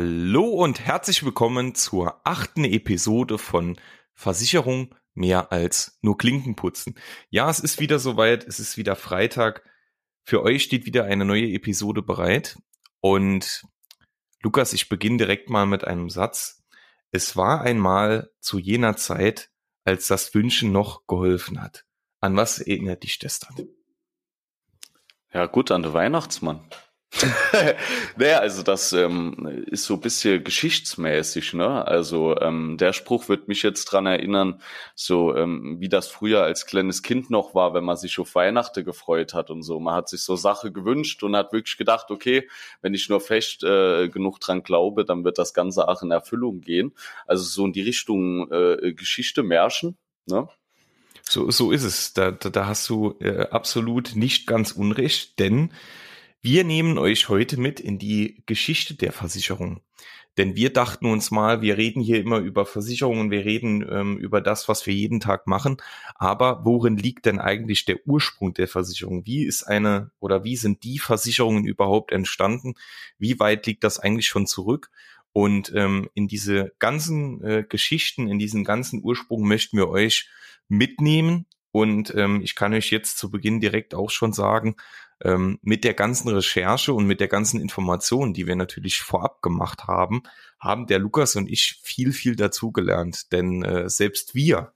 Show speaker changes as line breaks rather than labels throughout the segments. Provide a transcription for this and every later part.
Hallo und herzlich willkommen zur achten Episode von Versicherung mehr als nur Klinken putzen. Ja, es ist wieder soweit, es ist wieder Freitag. Für euch steht wieder eine neue Episode bereit. Und Lukas, ich beginne direkt mal mit einem Satz. Es war einmal zu jener Zeit, als das Wünschen noch geholfen hat. An was erinnert dich das dann?
Ja, gut, an den Weihnachtsmann. naja, also das ähm, ist so ein bisschen geschichtsmäßig, ne? Also ähm, der Spruch wird mich jetzt dran erinnern, so ähm, wie das früher als kleines Kind noch war, wenn man sich auf Weihnachten gefreut hat und so. Man hat sich so Sache gewünscht und hat wirklich gedacht, okay, wenn ich nur fest äh, genug dran glaube, dann wird das Ganze auch in Erfüllung gehen. Also so in die Richtung äh, Geschichte, Märchen, ne?
So, so ist es. Da, da, da hast du äh, absolut nicht ganz unrecht, denn wir nehmen euch heute mit in die Geschichte der Versicherung. Denn wir dachten uns mal, wir reden hier immer über Versicherungen, wir reden ähm, über das, was wir jeden Tag machen. Aber worin liegt denn eigentlich der Ursprung der Versicherung? Wie ist eine oder wie sind die Versicherungen überhaupt entstanden? Wie weit liegt das eigentlich schon zurück? Und ähm, in diese ganzen äh, Geschichten, in diesen ganzen Ursprung möchten wir euch mitnehmen. Und ähm, ich kann euch jetzt zu Beginn direkt auch schon sagen, ähm, mit der ganzen Recherche und mit der ganzen Information, die wir natürlich vorab gemacht haben, haben der Lukas und ich viel, viel dazugelernt. Denn äh, selbst wir,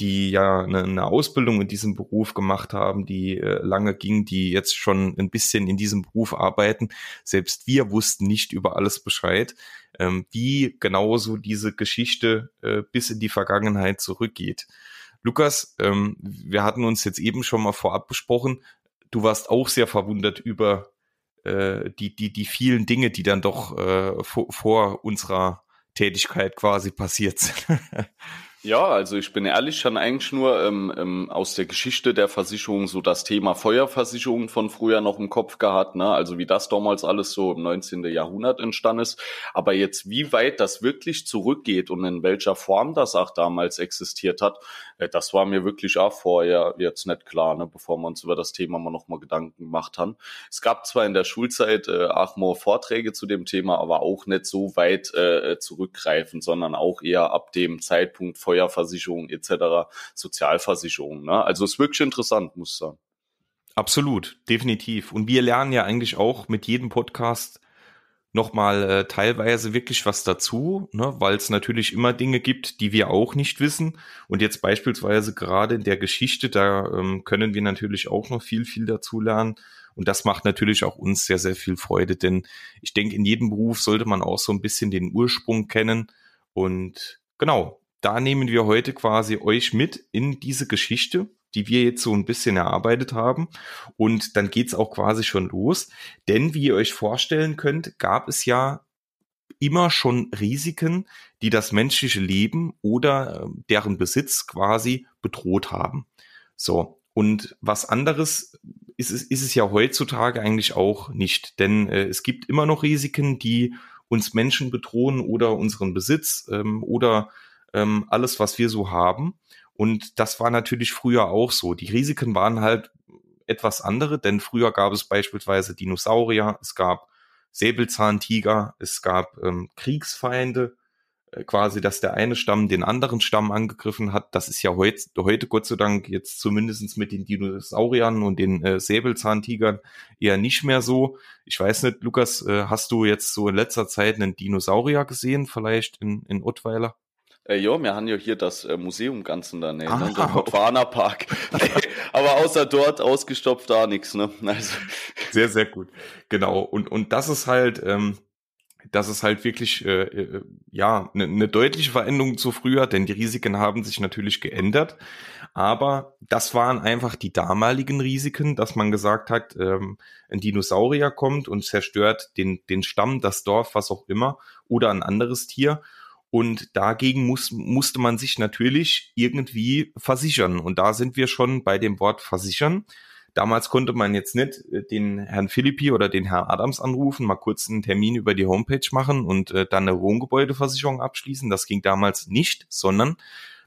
die ja eine, eine, Ausbildung in diesem Beruf gemacht haben, die äh, lange ging, die jetzt schon ein bisschen in diesem Beruf arbeiten, selbst wir wussten nicht über alles Bescheid, ähm, wie genauso diese Geschichte äh, bis in die Vergangenheit zurückgeht. Lukas, ähm, wir hatten uns jetzt eben schon mal vorab besprochen, du warst auch sehr verwundert über äh, die, die, die vielen Dinge, die dann doch äh, vor, vor unserer Tätigkeit quasi passiert sind.
Ja, also ich bin ehrlich, schon eigentlich nur ähm, ähm, aus der Geschichte der Versicherung so das Thema Feuerversicherung von früher noch im Kopf gehabt, ne? Also wie das damals alles so im 19. Jahrhundert entstanden ist. Aber jetzt, wie weit das wirklich zurückgeht und in welcher Form das auch damals existiert hat, äh, das war mir wirklich auch vorher jetzt nicht klar, ne? bevor wir uns über das Thema mal nochmal Gedanken gemacht haben. Es gab zwar in der Schulzeit äh, auch mal Vorträge zu dem Thema, aber auch nicht so weit äh, zurückgreifend, sondern auch eher ab dem Zeitpunkt Feuerversicherung etc., Sozialversicherung. Ne? Also ist wirklich interessant, muss ich sagen.
Absolut, definitiv. Und wir lernen ja eigentlich auch mit jedem Podcast nochmal äh, teilweise wirklich was dazu, ne, weil es natürlich immer Dinge gibt, die wir auch nicht wissen. Und jetzt beispielsweise gerade in der Geschichte, da ähm, können wir natürlich auch noch viel, viel dazu lernen. Und das macht natürlich auch uns sehr, sehr viel Freude, denn ich denke, in jedem Beruf sollte man auch so ein bisschen den Ursprung kennen. Und genau, da nehmen wir heute quasi euch mit in diese Geschichte, die wir jetzt so ein bisschen erarbeitet haben. Und dann geht's auch quasi schon los. Denn wie ihr euch vorstellen könnt, gab es ja immer schon Risiken, die das menschliche Leben oder äh, deren Besitz quasi bedroht haben. So. Und was anderes ist es, ist es ja heutzutage eigentlich auch nicht. Denn äh, es gibt immer noch Risiken, die uns Menschen bedrohen oder unseren Besitz ähm, oder ähm, alles, was wir so haben. Und das war natürlich früher auch so. Die Risiken waren halt etwas andere, denn früher gab es beispielsweise Dinosaurier, es gab Säbelzahntiger, es gab ähm, Kriegsfeinde, äh, quasi, dass der eine Stamm den anderen Stamm angegriffen hat. Das ist ja heut, heute Gott sei Dank jetzt zumindestens mit den Dinosauriern und den äh, Säbelzahntigern eher nicht mehr so. Ich weiß nicht, Lukas, äh, hast du jetzt so in letzter Zeit einen Dinosaurier gesehen, vielleicht in, in Ottweiler?
Äh, ja, wir haben ja hier das äh, Museum ganz in der Nähe, ah, ne? der Botswana Park. Aber außer dort ausgestopft da nichts, ne? Also.
Sehr, sehr gut. Genau. Und, und das ist halt, ähm, das ist halt wirklich äh, äh, ja eine ne deutliche Veränderung zu früher, denn die Risiken haben sich natürlich geändert. Aber das waren einfach die damaligen Risiken, dass man gesagt hat, ähm, ein Dinosaurier kommt und zerstört den, den Stamm, das Dorf, was auch immer, oder ein anderes Tier. Und dagegen muss, musste man sich natürlich irgendwie versichern. Und da sind wir schon bei dem Wort versichern. Damals konnte man jetzt nicht äh, den Herrn Philippi oder den Herrn Adams anrufen, mal kurz einen Termin über die Homepage machen und äh, dann eine Wohngebäudeversicherung abschließen. Das ging damals nicht, sondern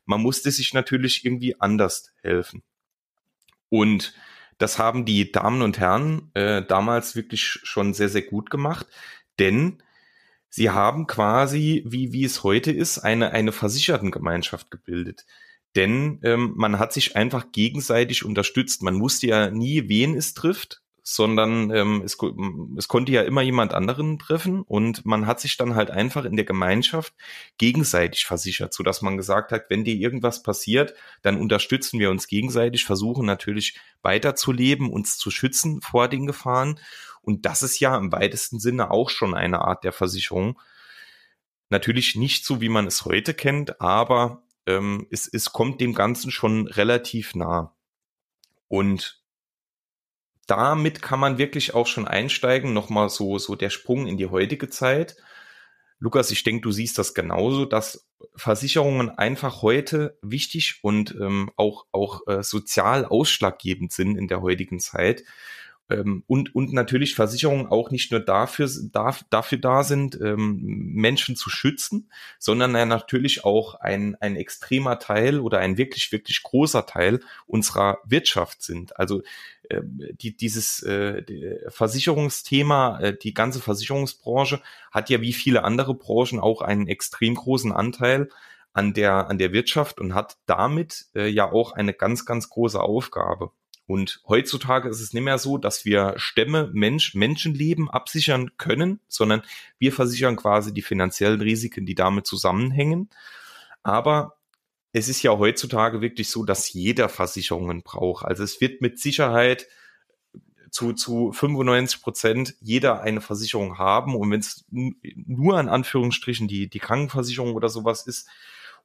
man musste sich natürlich irgendwie anders helfen. Und das haben die Damen und Herren äh, damals wirklich schon sehr, sehr gut gemacht, denn Sie haben quasi, wie, wie es heute ist, eine, eine Versichertengemeinschaft gebildet. Denn ähm, man hat sich einfach gegenseitig unterstützt. Man wusste ja nie, wen es trifft sondern ähm, es, es konnte ja immer jemand anderen treffen und man hat sich dann halt einfach in der Gemeinschaft gegenseitig versichert, so dass man gesagt hat, wenn dir irgendwas passiert, dann unterstützen wir uns gegenseitig, versuchen natürlich weiterzuleben, uns zu schützen vor den Gefahren und das ist ja im weitesten Sinne auch schon eine Art der Versicherung. Natürlich nicht so, wie man es heute kennt, aber ähm, es, es kommt dem Ganzen schon relativ nah. Und damit kann man wirklich auch schon einsteigen, nochmal so, so der Sprung in die heutige Zeit. Lukas, ich denke, du siehst das genauso, dass Versicherungen einfach heute wichtig und ähm, auch, auch äh, sozial ausschlaggebend sind in der heutigen Zeit. Ähm, und, und natürlich Versicherungen auch nicht nur dafür, darf, dafür da sind, ähm, Menschen zu schützen, sondern ja natürlich auch ein, ein extremer Teil oder ein wirklich, wirklich großer Teil unserer Wirtschaft sind. Also äh, die, dieses äh, die Versicherungsthema, äh, die ganze Versicherungsbranche hat ja wie viele andere Branchen auch einen extrem großen Anteil an der, an der Wirtschaft und hat damit äh, ja auch eine ganz, ganz große Aufgabe. Und heutzutage ist es nicht mehr so, dass wir Stämme, Mensch, Menschenleben absichern können, sondern wir versichern quasi die finanziellen Risiken, die damit zusammenhängen. Aber es ist ja heutzutage wirklich so, dass jeder Versicherungen braucht. Also es wird mit Sicherheit zu, zu 95 Prozent jeder eine Versicherung haben. Und wenn es nur an Anführungsstrichen die, die Krankenversicherung oder sowas ist,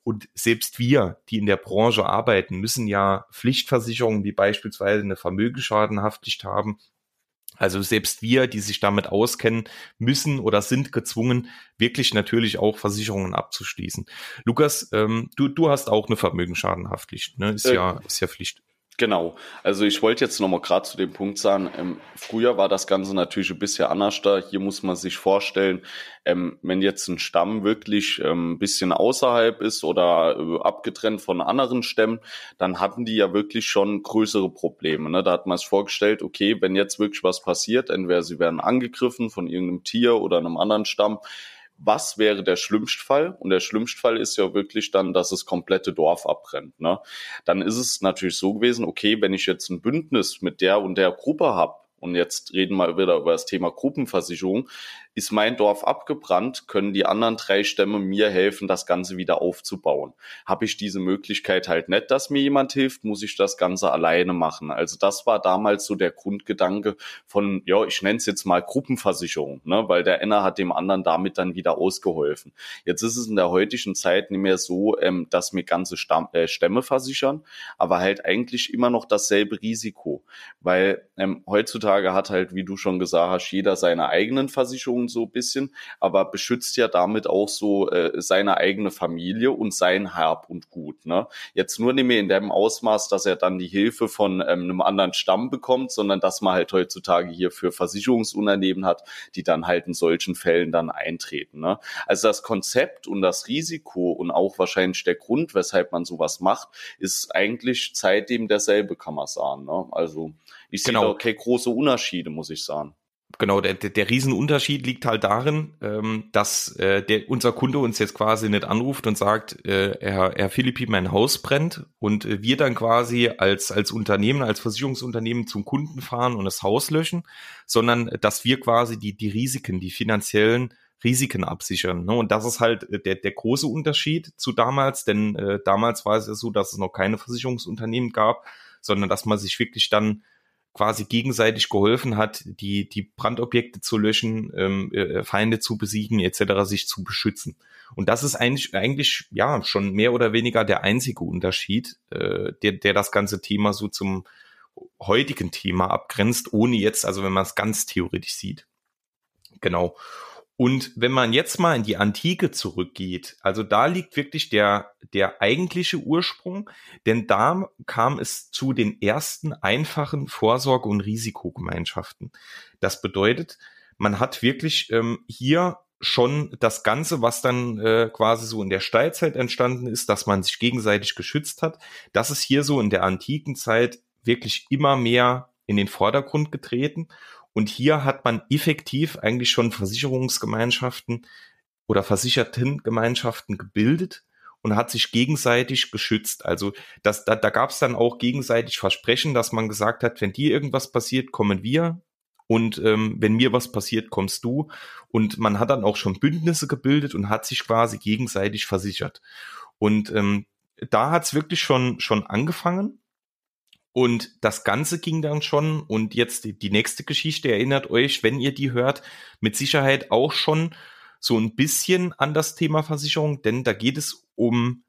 und selbst wir, die in der Branche arbeiten, müssen ja Pflichtversicherungen wie beispielsweise eine Vermögensschadenhaftpflicht haben. Also selbst wir, die sich damit auskennen, müssen oder sind gezwungen, wirklich natürlich auch Versicherungen abzuschließen. Lukas, ähm, du, du hast auch eine Vermögensschadenhaftpflicht, ne? Ist äh, ja, ist ja Pflicht.
Genau. Also ich wollte jetzt nochmal gerade zu dem Punkt sagen, ähm, früher war das Ganze natürlich ein bisschen anders da. Hier muss man sich vorstellen, ähm, wenn jetzt ein Stamm wirklich ähm, ein bisschen außerhalb ist oder äh, abgetrennt von anderen Stämmen, dann hatten die ja wirklich schon größere Probleme. Ne? Da hat man es vorgestellt, okay, wenn jetzt wirklich was passiert, entweder sie werden angegriffen von irgendeinem Tier oder einem anderen Stamm, was wäre der Schlimmstfall? Und der Schlimmstfall ist ja wirklich dann, dass das komplette Dorf abbrennt. Ne? Dann ist es natürlich so gewesen, okay, wenn ich jetzt ein Bündnis mit der und der Gruppe habe, und jetzt reden wir wieder über das Thema Gruppenversicherung, ist mein Dorf abgebrannt, können die anderen drei Stämme mir helfen, das Ganze wieder aufzubauen. Habe ich diese Möglichkeit halt nicht, dass mir jemand hilft, muss ich das Ganze alleine machen. Also das war damals so der Grundgedanke von, ja, ich nenne es jetzt mal Gruppenversicherung, ne, weil der einer hat dem anderen damit dann wieder ausgeholfen. Jetzt ist es in der heutigen Zeit nicht mehr so, ähm, dass mir ganze Stamm, äh, Stämme versichern, aber halt eigentlich immer noch dasselbe Risiko, weil ähm, heutzutage hat halt, wie du schon gesagt hast, jeder seine eigenen Versicherungen so ein bisschen, aber beschützt ja damit auch so äh, seine eigene Familie und sein Hab und Gut. Ne? Jetzt nur nicht mehr in dem Ausmaß, dass er dann die Hilfe von ähm, einem anderen Stamm bekommt, sondern dass man halt heutzutage hier für Versicherungsunternehmen hat, die dann halt in solchen Fällen dann eintreten. Ne? Also das Konzept und das Risiko und auch wahrscheinlich der Grund, weshalb man sowas macht, ist eigentlich seitdem derselbe, kann man sagen. Ne? Also ich sehe genau. da keine große Unterschiede, muss ich sagen
genau, der, der, Riesenunterschied liegt halt darin, ähm, dass äh, der, unser Kunde uns jetzt quasi nicht anruft und sagt, äh, Herr, Herr Philippi, mein Haus brennt und äh, wir dann quasi als, als Unternehmen, als Versicherungsunternehmen zum Kunden fahren und das Haus löschen, sondern dass wir quasi die, die Risiken, die finanziellen Risiken absichern. Ne? Und das ist halt äh, der, der große Unterschied zu damals, denn äh, damals war es ja so, dass es noch keine Versicherungsunternehmen gab, sondern dass man sich wirklich dann quasi gegenseitig geholfen hat, die, die Brandobjekte zu löschen, ähm, äh, Feinde zu besiegen, etc., sich zu beschützen. Und das ist eigentlich, eigentlich ja schon mehr oder weniger der einzige Unterschied, äh, der, der das ganze Thema so zum heutigen Thema abgrenzt, ohne jetzt, also wenn man es ganz theoretisch sieht. Genau. Und wenn man jetzt mal in die Antike zurückgeht, also da liegt wirklich der, der eigentliche Ursprung, denn da kam es zu den ersten einfachen Vorsorge- und Risikogemeinschaften. Das bedeutet, man hat wirklich ähm, hier schon das Ganze, was dann äh, quasi so in der Steilzeit entstanden ist, dass man sich gegenseitig geschützt hat, das ist hier so in der antiken Zeit wirklich immer mehr in den Vordergrund getreten. Und hier hat man effektiv eigentlich schon Versicherungsgemeinschaften oder Versichertengemeinschaften gebildet und hat sich gegenseitig geschützt. Also das, da, da gab es dann auch gegenseitig Versprechen, dass man gesagt hat, wenn dir irgendwas passiert, kommen wir. Und ähm, wenn mir was passiert, kommst du. Und man hat dann auch schon Bündnisse gebildet und hat sich quasi gegenseitig versichert. Und ähm, da hat's wirklich schon, schon angefangen. Und das Ganze ging dann schon, und jetzt die, die nächste Geschichte erinnert euch, wenn ihr die hört, mit Sicherheit auch schon so ein bisschen an das Thema Versicherung, denn da geht es um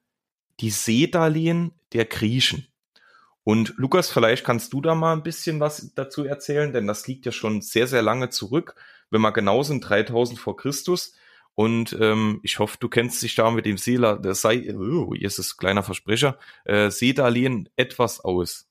die Seedarlehen der Griechen. Und Lukas, vielleicht kannst du da mal ein bisschen was dazu erzählen, denn das liegt ja schon sehr, sehr lange zurück, wenn wir genau sind, 3000 vor Christus. Und ähm, ich hoffe, du kennst dich da mit dem Seeler, sei, oh, hier ist es kleiner Versprecher, äh, Seedarlehen etwas aus.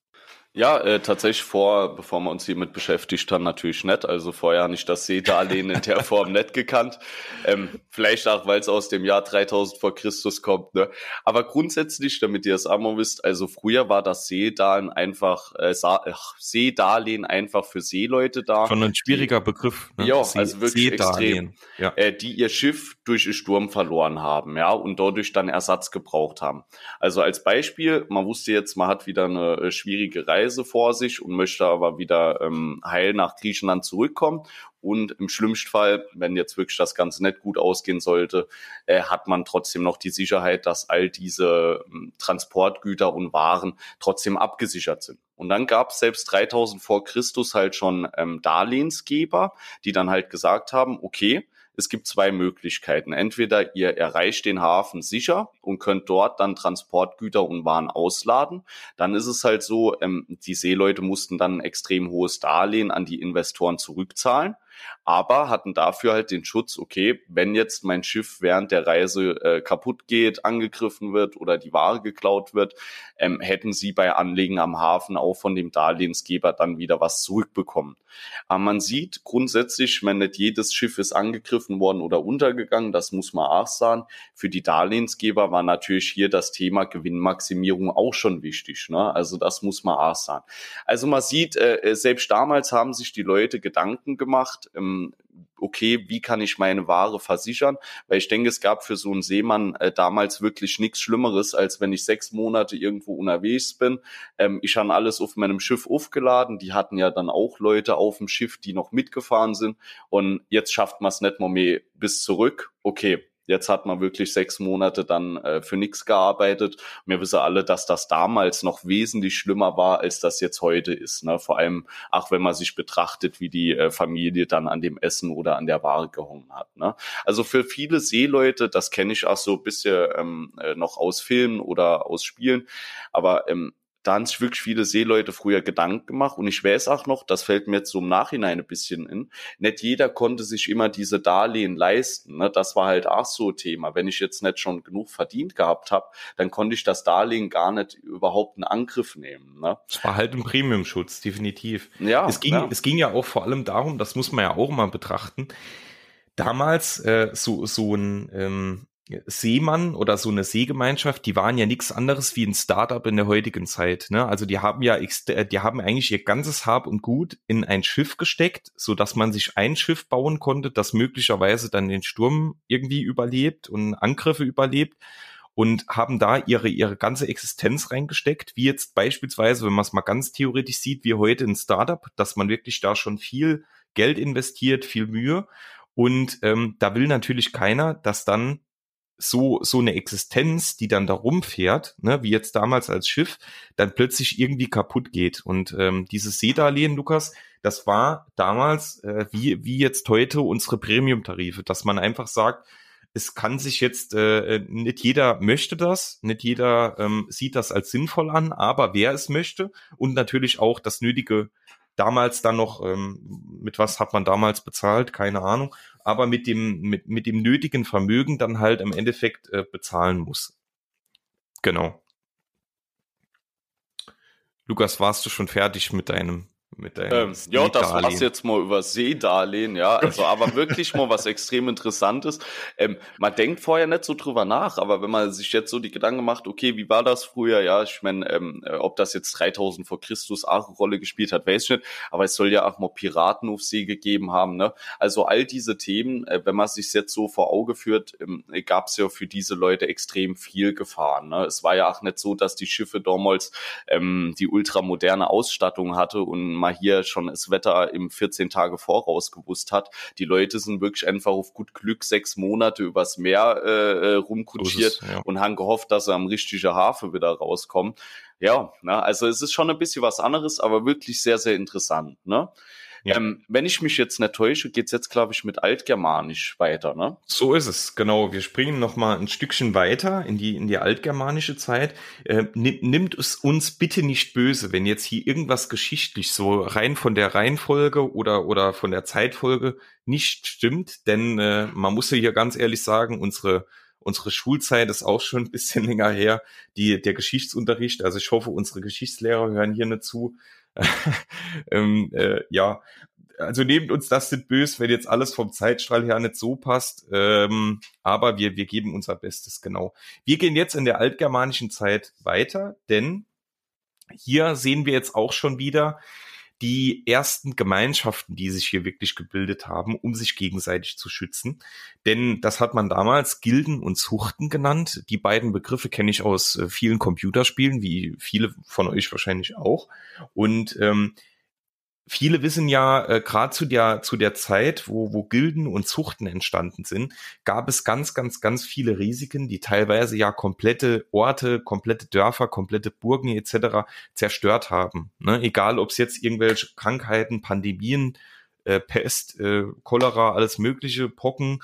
Ja, äh, tatsächlich vor, bevor wir uns hiermit beschäftigt haben, natürlich nicht. Also vorher habe ich das Seedarlehen in der Form nicht gekannt. Ähm, vielleicht auch, weil es aus dem Jahr 3000 vor Christus kommt. Ne? Aber grundsätzlich, damit ihr es auch mal wisst, also früher war das Seedarlehen einfach, äh, ach, Seedarlehen einfach für Seeleute da.
Schon ein schwieriger Begriff.
Ne? Ja, See also wirklich extrem. Ja. Äh, die ihr Schiff durch den Sturm verloren haben, ja, und dadurch dann Ersatz gebraucht haben. Also als Beispiel, man wusste jetzt, man hat wieder eine äh, schwierige Reise Reise vor sich und möchte aber wieder ähm, heil nach Griechenland zurückkommen. Und im schlimmsten Fall, wenn jetzt wirklich das Ganze nicht gut ausgehen sollte, äh, hat man trotzdem noch die Sicherheit, dass all diese ähm, Transportgüter und Waren trotzdem abgesichert sind. Und dann gab es selbst 3000 vor Christus halt schon ähm, Darlehensgeber, die dann halt gesagt haben, okay, es gibt zwei Möglichkeiten. Entweder ihr erreicht den Hafen sicher und könnt dort dann Transportgüter und Waren ausladen. Dann ist es halt so, ähm, die Seeleute mussten dann ein extrem hohes Darlehen an die Investoren zurückzahlen aber hatten dafür halt den Schutz, okay, wenn jetzt mein Schiff während der Reise äh, kaputt geht, angegriffen wird oder die Ware geklaut wird, ähm, hätten sie bei Anlegen am Hafen auch von dem Darlehensgeber dann wieder was zurückbekommen. Aber man sieht grundsätzlich, wenn nicht jedes Schiff ist angegriffen worden oder untergegangen, das muss man auch sagen. Für die Darlehensgeber war natürlich hier das Thema Gewinnmaximierung auch schon wichtig. Ne? Also das muss man auch sagen. Also man sieht, äh, selbst damals haben sich die Leute Gedanken gemacht, ähm, okay, wie kann ich meine Ware versichern? Weil ich denke, es gab für so einen Seemann äh, damals wirklich nichts Schlimmeres, als wenn ich sechs Monate irgendwo unterwegs bin. Ähm, ich habe alles auf meinem Schiff aufgeladen. Die hatten ja dann auch Leute auf dem Schiff, die noch mitgefahren sind. Und jetzt schafft man es nicht mehr, mehr bis zurück. Okay, Jetzt hat man wirklich sechs Monate dann äh, für nichts gearbeitet. Wir wissen alle, dass das damals noch wesentlich schlimmer war, als das jetzt heute ist. Ne? Vor allem, auch wenn man sich betrachtet, wie die äh, Familie dann an dem Essen oder an der Ware gehungen hat. Ne? Also für viele Seeleute, das kenne ich auch so ein bisschen ähm, äh, noch aus Filmen oder aus Spielen, aber ähm, da haben sich wirklich viele Seeleute früher Gedanken gemacht. Und ich weiß auch noch, das fällt mir jetzt so im Nachhinein ein bisschen in, nicht jeder konnte sich immer diese Darlehen leisten. Ne? Das war halt auch so ein Thema. Wenn ich jetzt nicht schon genug verdient gehabt habe, dann konnte ich das Darlehen gar nicht überhaupt in Angriff nehmen. Ne?
Es war halt ein Premiumschutz, definitiv.
Ja,
es ging, ja. es ging ja auch vor allem darum, das muss man ja auch mal betrachten, damals äh, so, so ein ähm, Seemann oder so eine Seegemeinschaft, die waren ja nichts anderes wie ein Startup in der heutigen Zeit. Ne? Also die haben ja, äh, die haben eigentlich ihr ganzes Hab und Gut in ein Schiff gesteckt, so dass man sich ein Schiff bauen konnte, das möglicherweise dann den Sturm irgendwie überlebt und Angriffe überlebt und haben da ihre, ihre ganze Existenz reingesteckt, wie jetzt beispielsweise, wenn man es mal ganz theoretisch sieht, wie heute ein Startup, dass man wirklich da schon viel Geld investiert, viel Mühe. Und ähm, da will natürlich keiner, dass dann so, so eine Existenz, die dann da rumfährt, ne, wie jetzt damals als Schiff, dann plötzlich irgendwie kaputt geht. Und ähm, dieses Seedarlehen, Lukas, das war damals, äh, wie, wie jetzt heute unsere Premium-Tarife, dass man einfach sagt, es kann sich jetzt, äh, nicht jeder möchte das, nicht jeder ähm, sieht das als sinnvoll an, aber wer es möchte und natürlich auch das nötige damals dann noch, ähm, mit was hat man damals bezahlt, keine Ahnung, aber mit dem, mit, mit dem nötigen Vermögen dann halt im Endeffekt äh, bezahlen muss. Genau. Lukas, warst du schon fertig mit deinem
Mit ähm, ja, das war's jetzt mal über Seedarlehen, ja. Also, aber wirklich mal was extrem Interessantes. Ähm, man denkt vorher nicht so drüber nach, aber wenn man sich jetzt so die Gedanken macht, okay, wie war das früher? Ja, ich meine, ähm, äh, ob das jetzt 3000 vor Christus auch eine Rolle gespielt hat, weiß ich nicht. Aber es soll ja auch mal Piraten auf See gegeben haben, ne? Also all diese Themen, äh, wenn man sich jetzt so vor Auge führt, ähm, gab es ja für diese Leute extrem viel Gefahren. Ne? Es war ja auch nicht so, dass die Schiffe damals ähm, die ultramoderne Ausstattung hatte und mal hier schon das Wetter im 14 Tage voraus gewusst hat. Die Leute sind wirklich einfach auf gut Glück sechs Monate übers Meer äh, äh rumkutschiert so ja. und haben gehofft, dass sie am richtigen Hafen wieder rauskommen. Ja, na, also es ist schon ein bisschen was anderes, aber wirklich sehr, sehr interessant. Ne? Ja. Ähm, wenn ich mich jetzt nicht täusche, geht's jetzt, glaube ich, mit Altgermanisch weiter, ne?
So ist es, genau. Wir springen noch mal ein Stückchen weiter in die, in die altgermanische Zeit. Äh, nimmt es uns bitte nicht böse, wenn jetzt hier irgendwas geschichtlich so rein von der Reihenfolge oder, oder von der Zeitfolge nicht stimmt, denn äh, man muss ja hier ganz ehrlich sagen, unsere unsere Schulzeit ist auch schon ein bisschen länger her, die, der Geschichtsunterricht. Also ich hoffe, unsere Geschichtslehrer hören hier nicht zu. ähm, äh, ja, also nehmt uns das nicht böse, wenn jetzt alles vom Zeitstrahl her nicht so passt. Ähm, aber wir, wir geben unser Bestes, genau. Wir gehen jetzt in der altgermanischen Zeit weiter, denn hier sehen wir jetzt auch schon wieder, die ersten Gemeinschaften, die sich hier wirklich gebildet haben, um sich gegenseitig zu schützen. Denn das hat man damals Gilden und Zuchten genannt. Die beiden Begriffe kenne ich aus äh, vielen Computerspielen, wie viele von euch wahrscheinlich auch. Und ähm, viele wissen ja, äh, gerade zu der, zu der Zeit, wo, wo Gilden und Zuchten entstanden sind, gab es ganz, ganz, ganz viele Risiken, die teilweise ja komplette Orte, komplette Dörfer, komplette Burgen etc. zerstört haben. Ne? Egal, ob es jetzt irgendwelche Krankheiten, Pandemien, äh, Pest, äh, Cholera, alles mögliche, Pocken,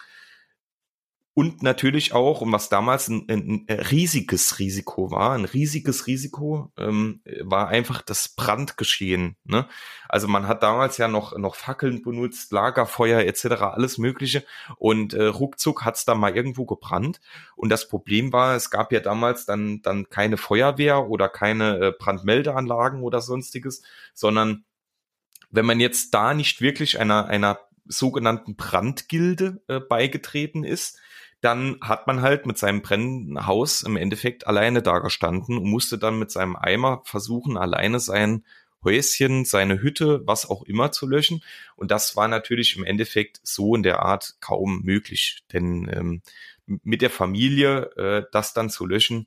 und natürlich auch, und was damals ein, ein, riesiges Risiko war, ein riesiges Risiko, ähm, war einfach das Brandgeschehen. Ne? Also man hat damals ja noch, noch Fackeln benutzt, Lagerfeuer etc., alles Mögliche. Und äh, ruckzuck hat's da mal irgendwo gebrannt. Und das Problem war, es gab ja damals dann, dann keine Feuerwehr oder keine äh, Brandmeldeanlagen oder sonstiges, sondern wenn man jetzt da nicht wirklich einer, einer sogenannten Brandgilde äh, beigetreten ist, dann hat man halt mit seinem brennenden Haus im Endeffekt alleine dagestanden und musste dann mit seinem Eimer versuchen, alleine sein Häuschen, seine Hütte, was auch immer zu löschen. Und das war natürlich im Endeffekt so in der Art kaum möglich. Denn ähm, mit der Familie äh, das dann zu löschen,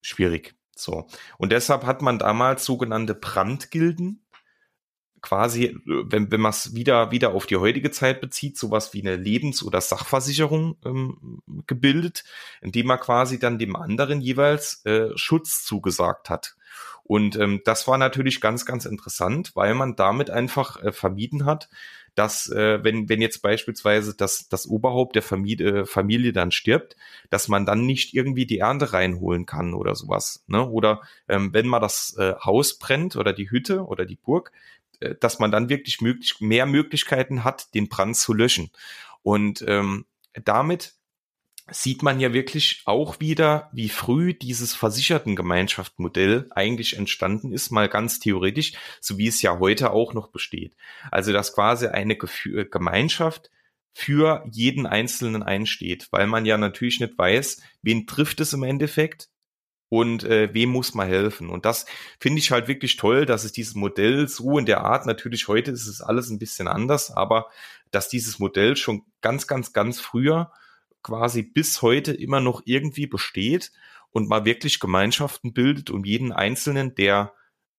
schwierig. So. Und deshalb hat man damals sogenannte Brandgilden quasi, wenn, wenn man es wieder, wieder auf die heutige Zeit bezieht, sowas wie eine Lebens- oder Sachversicherung ähm, gebildet, indem man quasi dann dem anderen jeweils äh, Schutz zugesagt hat. Und ähm, das war natürlich ganz, ganz interessant, weil man damit einfach äh, vermieden hat, dass äh, wenn, wenn jetzt beispielsweise das, das Oberhaupt der Familie, äh, Familie dann stirbt, dass man dann nicht irgendwie die Ernte reinholen kann oder sowas. Ne? Oder ähm, wenn mal das äh, Haus brennt oder die Hütte oder die Burg, dass man dann wirklich möglich, mehr Möglichkeiten hat, den Brand zu löschen. Und ähm, damit sieht man ja wirklich auch wieder, wie früh dieses Versichertengemeinschaftsmodell eigentlich entstanden ist, mal ganz theoretisch, so wie es ja heute auch noch besteht. Also dass quasi eine Gef Gemeinschaft für jeden Einzelnen einsteht, weil man ja natürlich nicht weiß, wen trifft es im Endeffekt, und äh, wem muss man helfen. Und das finde ich halt wirklich toll, dass es dieses Modell so in der Art, natürlich heute ist es alles ein bisschen anders, aber dass dieses Modell schon ganz, ganz, ganz früher quasi bis heute immer noch irgendwie besteht und man wirklich Gemeinschaften bildet um jeden Einzelnen, der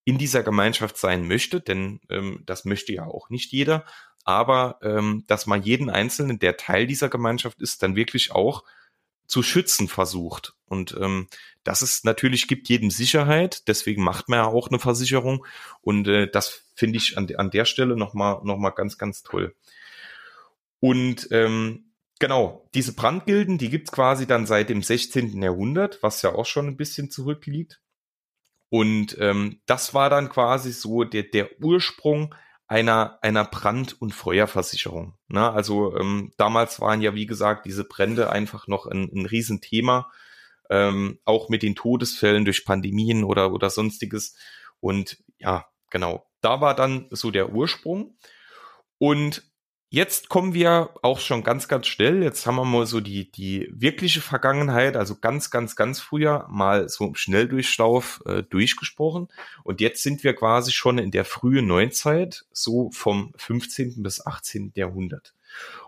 in dieser Gemeinschaft sein möchte, denn ähm, das möchte ja auch nicht jeder, aber ähm, dass man jeden Einzelnen, der Teil dieser Gemeinschaft ist, dann wirklich auch zu schützen versucht. Und ähm, das ist natürlich, gibt jedem Sicherheit, deswegen macht man ja auch eine Versicherung. Und äh, das finde ich an, an der Stelle nochmal noch mal ganz, ganz toll. Und ähm, genau, diese Brandgilden, die gibt's quasi dann seit dem 16. Jahrhundert, was ja auch schon ein bisschen zurückliegt. Und ähm, das war dann quasi so der, der Ursprung einer, einer Brand- und Feuerversicherung. Ne? Also ähm, damals waren ja, wie gesagt, diese Brände einfach noch ein, ein Riesenthema, ähm, auch mit den Todesfällen durch Pandemien oder, oder sonstiges. Und ja, genau, da war dann so der Ursprung. Und Jetzt kommen wir auch schon ganz, ganz schnell. Jetzt haben wir mal so die, die wirkliche Vergangenheit, also ganz, ganz, ganz früher mal so im Schnelldurchlauf äh, durchgesprochen. Und jetzt sind wir quasi schon in der frühen Neuzeit, so vom 15. bis 18. Jahrhundert.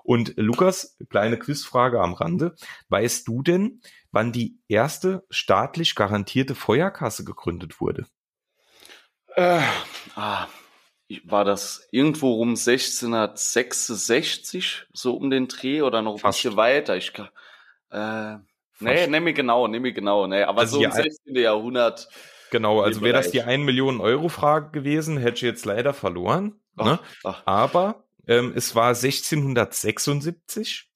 Und Lukas, kleine Quizfrage am Rande. Weißt du denn, wann die erste staatlich garantierte Feuerkasse gegründet wurde?
Äh, ah, war das irgendwo um 1666, so um den Dreh oder noch ein bisschen weiter? Ich kann, äh, nee, nehme ich genau, nehme ich genau, nee, aber also so im 16. Jahrhundert.
Genau, also wäre das die 1 Million Euro Frage gewesen, hätte ich jetzt leider verloren. Ach, ne? ach. Aber ähm, es war 1676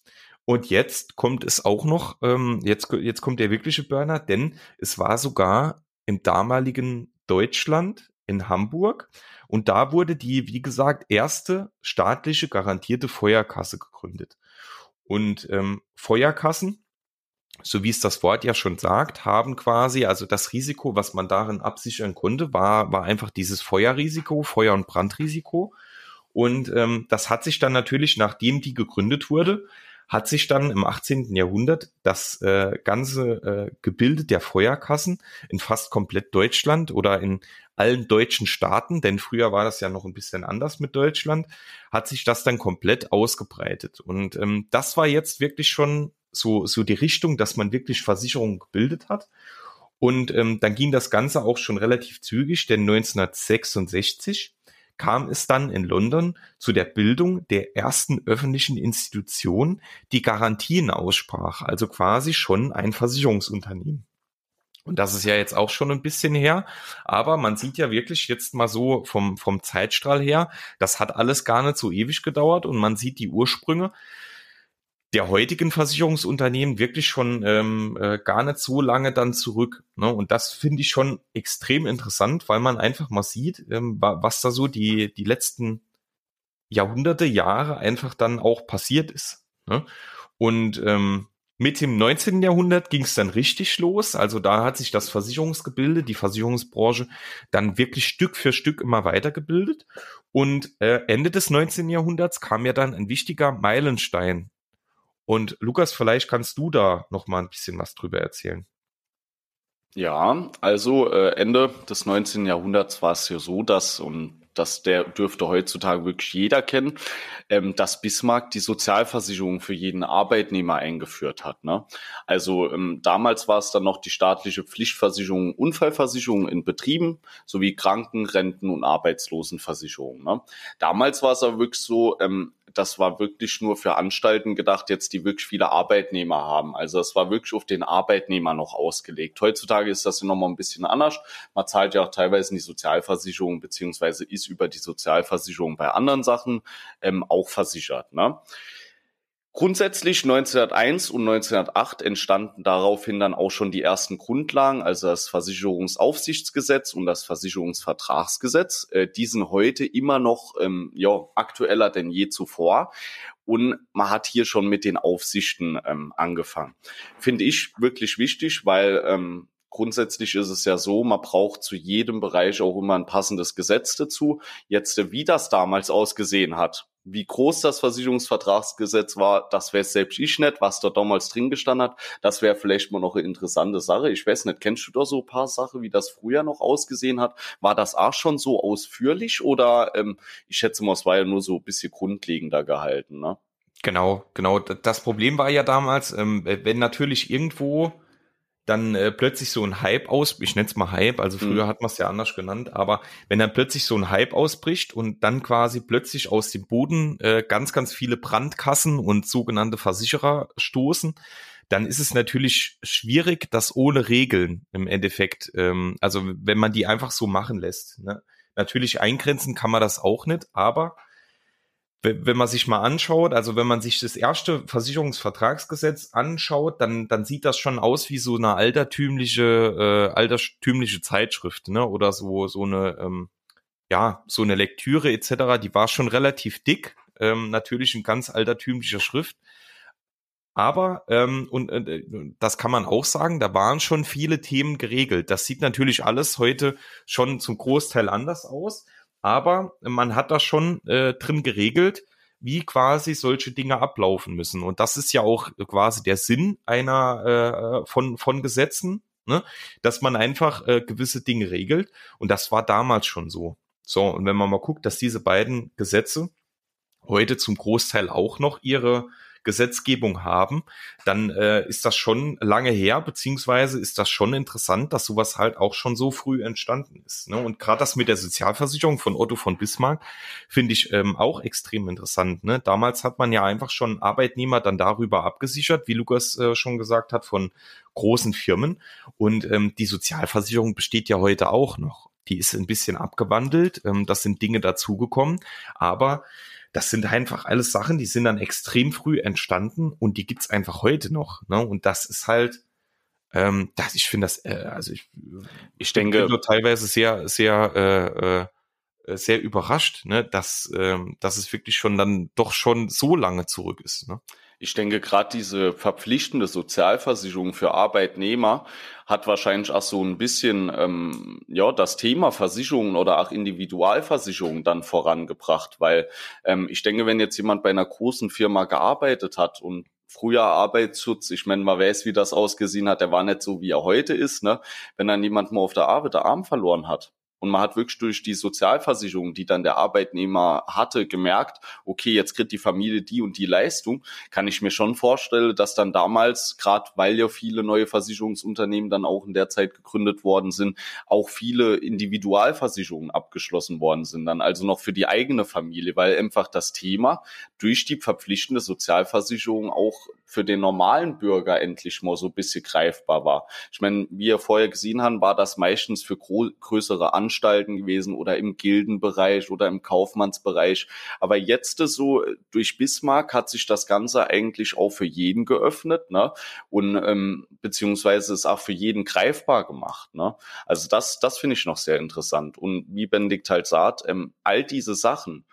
und jetzt kommt es auch noch, ähm, jetzt, jetzt kommt der wirkliche Burner, denn es war sogar im damaligen Deutschland in Hamburg und da wurde die, wie gesagt, erste staatliche garantierte Feuerkasse gegründet. Und ähm, Feuerkassen, so wie es das Wort ja schon sagt, haben quasi, also das Risiko, was man darin absichern konnte, war, war einfach dieses Feuerrisiko, Feuer- und Brandrisiko. Und ähm, das hat sich dann natürlich, nachdem die gegründet wurde, hat sich dann im 18. Jahrhundert das äh, ganze äh, Gebilde der Feuerkassen in fast komplett Deutschland oder in allen deutschen Staaten, denn früher war das ja noch ein bisschen anders mit Deutschland, hat sich das dann komplett ausgebreitet. Und ähm, das war jetzt wirklich schon so, so die Richtung, dass man wirklich Versicherungen gebildet hat. Und ähm, dann ging das Ganze auch schon relativ zügig, denn 1966 kam es dann in London zu der Bildung der ersten öffentlichen Institution, die Garantien aussprach, also quasi schon ein Versicherungsunternehmen. Und das ist ja jetzt auch schon ein bisschen her, aber man sieht ja wirklich jetzt mal so vom, vom Zeitstrahl her, das hat alles gar nicht so ewig gedauert und man sieht die Ursprünge der heutigen Versicherungsunternehmen wirklich schon ähm, äh, gar nicht so lange dann zurück. Ne? Und das finde ich schon extrem interessant, weil man einfach mal sieht, ähm, was da so die, die letzten Jahrhunderte, Jahre einfach dann auch passiert ist. Ne? Und ähm, mit dem 19. Jahrhundert ging es dann richtig los. Also da hat sich das Versicherungsgebilde, die Versicherungsbranche dann wirklich Stück für Stück immer weitergebildet. Und äh, Ende des 19. Jahrhunderts kam ja dann ein wichtiger Meilenstein und Lukas, vielleicht kannst du da noch mal ein bisschen was drüber erzählen.
Ja, also äh, Ende des 19. Jahrhunderts war es ja so, dass, und das der dürfte heutzutage wirklich jeder kennen, ähm, dass Bismarck die Sozialversicherung für jeden Arbeitnehmer eingeführt hat. Ne? Also ähm, damals war es dann noch die staatliche Pflichtversicherung, Unfallversicherung in Betrieben sowie Kranken, Renten und Arbeitslosenversicherung. Ne? Damals war es aber wirklich so, ähm, das war wirklich nur für Anstalten gedacht, jetzt die wirklich viele Arbeitnehmer haben. Also es war wirklich auf den Arbeitnehmer noch ausgelegt. Heutzutage ist das ja nochmal ein bisschen anders. Man zahlt ja auch teilweise in die Sozialversicherung beziehungsweise ist über die Sozialversicherung bei anderen Sachen ähm, auch versichert. Ne? Grundsätzlich 1901 und 1908 entstanden daraufhin dann auch schon die ersten Grundlagen, also das Versicherungsaufsichtsgesetz und das Versicherungsvertragsgesetz. Äh, die sind heute immer noch ähm, ja, aktueller denn je zuvor. Und man hat hier schon mit den Aufsichten ähm, angefangen. Finde ich wirklich wichtig, weil ähm, grundsätzlich ist es ja so, man braucht zu jedem Bereich auch immer ein passendes Gesetz dazu. Jetzt, wie das damals ausgesehen hat, wie groß das Versicherungsvertragsgesetz war, das weiß selbst ich nicht, was da damals drin gestanden hat. Das wäre vielleicht mal noch eine interessante Sache. Ich weiß nicht, kennst du da so ein paar Sachen, wie das früher noch ausgesehen hat? War das auch schon so ausführlich oder ähm, ich schätze mal, es war ja nur so ein bisschen grundlegender gehalten, ne?
Genau, genau. Das Problem war ja damals, ähm, wenn natürlich irgendwo dann äh, plötzlich so ein Hype aus, ich nenne es mal Hype, also früher mhm. hat man es ja anders genannt, aber wenn dann plötzlich so ein Hype ausbricht und dann quasi plötzlich aus dem Boden äh, ganz, ganz viele Brandkassen und sogenannte Versicherer stoßen, dann ist es natürlich schwierig, das ohne Regeln im Endeffekt, ähm, also wenn man die einfach so machen lässt. Ne? Natürlich eingrenzen kann man das auch nicht, aber wenn man sich mal anschaut, also wenn man sich das erste Versicherungsvertragsgesetz anschaut, dann, dann sieht das schon aus wie so eine altertümliche, äh, altertümliche Zeitschrift, ne? Oder so, so eine, ähm, ja, so eine Lektüre etc., die war schon relativ dick, ähm, natürlich in ganz altertümlicher Schrift. Aber, ähm, und äh, das kann man auch sagen, da waren schon viele Themen geregelt. Das sieht natürlich alles heute schon zum Großteil anders aus. Aber man hat da schon äh, drin geregelt, wie quasi solche Dinge ablaufen müssen. Und das ist ja auch quasi der Sinn einer äh, von, von Gesetzen, ne? dass man einfach äh, gewisse Dinge regelt. Und das war damals schon so. So, und wenn man mal guckt, dass diese beiden Gesetze heute zum Großteil auch noch ihre Gesetzgebung haben, dann äh, ist das schon lange her, beziehungsweise ist das schon interessant, dass sowas halt auch schon so früh entstanden ist. Ne? Und gerade das mit der Sozialversicherung von Otto von Bismarck finde ich ähm, auch extrem interessant. Ne? Damals hat man ja einfach schon Arbeitnehmer dann darüber abgesichert, wie Lukas äh, schon gesagt hat, von großen Firmen. Und ähm, die Sozialversicherung besteht ja heute auch noch. Die ist ein bisschen abgewandelt. Ähm, das sind Dinge dazugekommen. Aber das sind einfach alles Sachen, die sind dann extrem früh entstanden und die gibt's einfach heute noch. Ne? Und das ist halt, ähm, das, ich finde das, äh, also ich, ich denke, bin teilweise sehr, sehr, äh, äh, sehr überrascht, ne, dass, ähm, dass es wirklich schon dann doch schon so lange zurück ist. Ne?
Ich denke, gerade diese verpflichtende Sozialversicherung für Arbeitnehmer hat wahrscheinlich auch so ein bisschen ähm, ja das Thema Versicherungen oder auch Individualversicherungen dann vorangebracht, weil ähm, ich denke, wenn jetzt jemand bei einer großen Firma gearbeitet hat und früher Arbeitsschutz, ich meine, man weiß, wie das ausgesehen hat, der war nicht so, wie er heute ist, ne? Wenn dann jemand mal auf der Arbeit der Arm verloren hat, und man hat wirklich durch die Sozialversicherung, die dann der Arbeitnehmer hatte, gemerkt, okay, jetzt kriegt die Familie die und die Leistung, kann ich mir schon vorstellen, dass dann damals, gerade weil ja viele neue Versicherungsunternehmen dann auch in der Zeit gegründet worden sind, auch viele Individualversicherungen abgeschlossen worden sind, dann also noch für die eigene Familie, weil einfach das Thema durch die verpflichtende Sozialversicherung auch für den normalen Bürger endlich mal so ein bisschen greifbar war. Ich meine, wie ihr vorher gesehen haben, war das meistens für größere Anstalten gewesen oder im Gildenbereich oder im Kaufmannsbereich. Aber jetzt so durch Bismarck hat sich das Ganze eigentlich auch für jeden geöffnet, ne? Und ähm, beziehungsweise ist auch für jeden greifbar gemacht, ne? Also das, das finde ich noch sehr interessant. Und wie Benedikt halt sagt, ähm, all diese Sachen,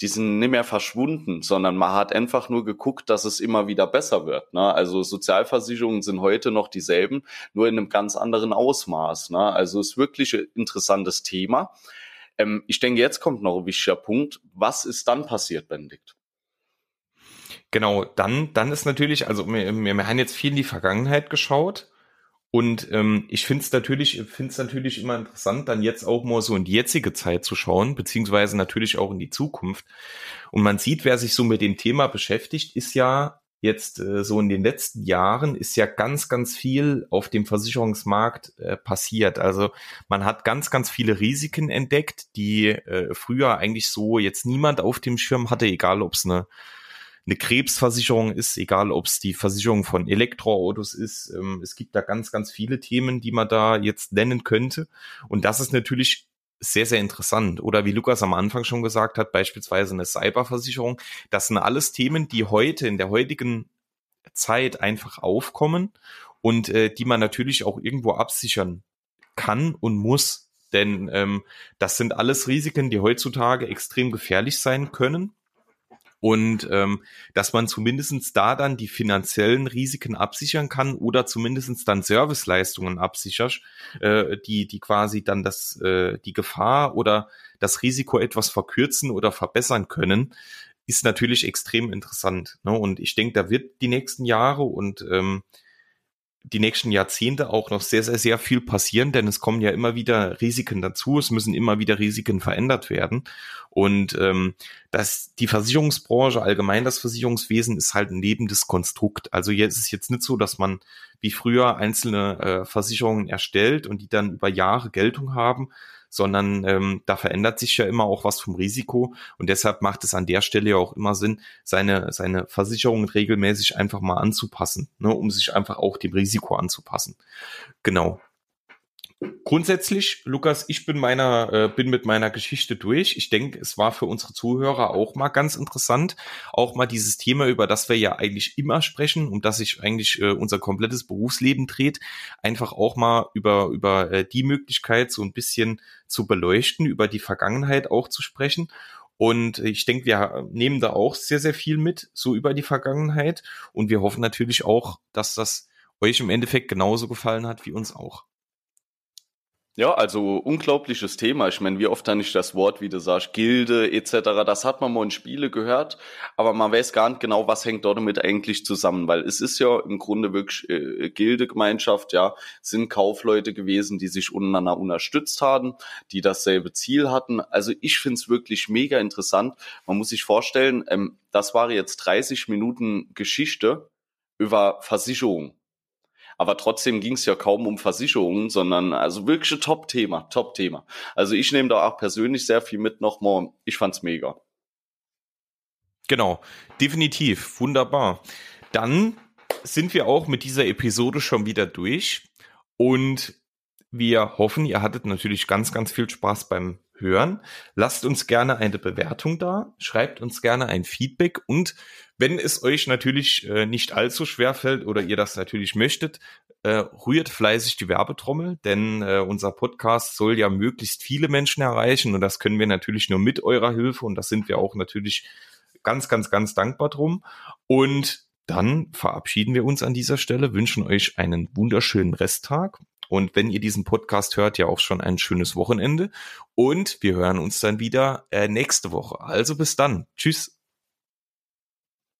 die sind nicht mehr verschwunden, sondern man hat einfach nur geguckt, dass es immer wieder besser wird. Ne? Also Sozialversicherungen sind heute noch dieselben, nur in einem ganz anderen Ausmaß. Ne? Also ist wirklich ein interessantes Thema. Ähm, ich denke, jetzt kommt noch ein wichtiger Punkt. Was ist dann passiert, Benedikt?
Genau, dann, dann ist natürlich, also wir, wir haben jetzt viel in die Vergangenheit geschaut und ähm, ich finde es natürlich, finde es natürlich immer interessant, dann jetzt auch mal so in die jetzige Zeit zu schauen, beziehungsweise natürlich auch in die Zukunft. Und man sieht, wer sich so mit dem Thema beschäftigt, ist ja jetzt äh, so in den letzten Jahren ist ja ganz, ganz viel auf dem Versicherungsmarkt äh, passiert. Also man hat ganz, ganz viele Risiken entdeckt, die äh, früher eigentlich so jetzt niemand auf dem Schirm hatte, egal ob es eine eine Krebsversicherung ist, egal ob es die Versicherung von Elektroautos ist. Ähm, es gibt da ganz, ganz viele Themen, die man da jetzt nennen könnte. Und das ist natürlich sehr, sehr interessant. Oder wie Lukas am Anfang schon gesagt hat, beispielsweise eine Cyberversicherung. Das sind alles Themen, die heute in der heutigen Zeit einfach aufkommen und äh, die man natürlich auch irgendwo absichern kann und muss. Denn ähm, das sind alles Risiken, die heutzutage extrem gefährlich sein können und ähm, dass man zumindestens da dann die finanziellen Risiken absichern kann oder zumindestens dann Serviceleistungen absichert, äh, die, die quasi dann das, äh, die Gefahr oder das Risiko etwas verkürzen oder verbessern können, ist natürlich extrem interessant. Ne? Und ich denke, da wird die nächsten Jahre und ähm, die nächsten Jahrzehnte auch noch sehr, sehr, sehr viel passieren, denn es kommen ja immer wieder Risiken dazu, es müssen immer wieder Risiken verändert werden. Und ähm, das, die Versicherungsbranche, allgemein das Versicherungswesen, ist halt ein lebendes Konstrukt. Also jetzt ist es jetzt nicht so, dass man wie früher einzelne äh, Versicherungen erstellt und die dann über Jahre Geltung haben, sondern ähm, da verändert sich ja immer auch was vom Risiko und deshalb macht es an der Stelle ja auch immer Sinn, seine, seine Versicherungen regelmäßig einfach mal anzupassen, ne, um sich einfach auch dem Risiko anzupassen. Genau. Grundsätzlich, Lukas, ich bin meiner, äh, bin mit meiner Geschichte durch. Ich denke, es war für unsere Zuhörer auch mal ganz interessant, auch mal dieses Thema, über das wir ja eigentlich immer sprechen, um das sich eigentlich äh, unser komplettes Berufsleben dreht, einfach auch mal über, über äh, die Möglichkeit so ein bisschen zu beleuchten, über die Vergangenheit auch zu sprechen. Und ich denke, wir nehmen da auch sehr, sehr viel mit, so über die Vergangenheit. Und wir hoffen natürlich auch, dass das euch im Endeffekt genauso gefallen hat wie uns auch.
Ja, also unglaubliches Thema. Ich meine, wie oft habe ich das Wort, wie du sagst, Gilde etc., das hat man mal in Spiele gehört, aber man weiß gar nicht genau, was hängt dort damit eigentlich zusammen, weil es ist ja im Grunde wirklich äh, Gildegemeinschaft, ja, sind Kaufleute gewesen, die sich untereinander unterstützt haben, die dasselbe Ziel hatten. Also ich finde es wirklich mega interessant. Man muss sich vorstellen, ähm, das war jetzt 30 Minuten Geschichte über Versicherung. Aber trotzdem ging es ja kaum um Versicherungen, sondern also wirklich ein Top-Thema, Top-Thema. Also ich nehme da auch persönlich sehr viel mit nochmal. Ich fand's mega.
Genau, definitiv, wunderbar. Dann sind wir auch mit dieser Episode schon wieder durch und wir hoffen, ihr hattet natürlich ganz, ganz viel Spaß beim Hören. Lasst uns gerne eine Bewertung da, schreibt uns gerne ein Feedback und wenn es euch natürlich äh, nicht allzu schwer fällt oder ihr das natürlich möchtet, äh, rührt fleißig die Werbetrommel, denn äh, unser Podcast soll ja möglichst viele Menschen erreichen und das können wir natürlich nur mit eurer Hilfe und das sind wir auch natürlich ganz, ganz, ganz dankbar drum. Und dann verabschieden wir uns an dieser Stelle, wünschen euch einen wunderschönen Resttag und wenn ihr diesen Podcast hört, ja auch schon ein schönes Wochenende. Und wir hören uns dann wieder äh, nächste Woche. Also bis dann. Tschüss.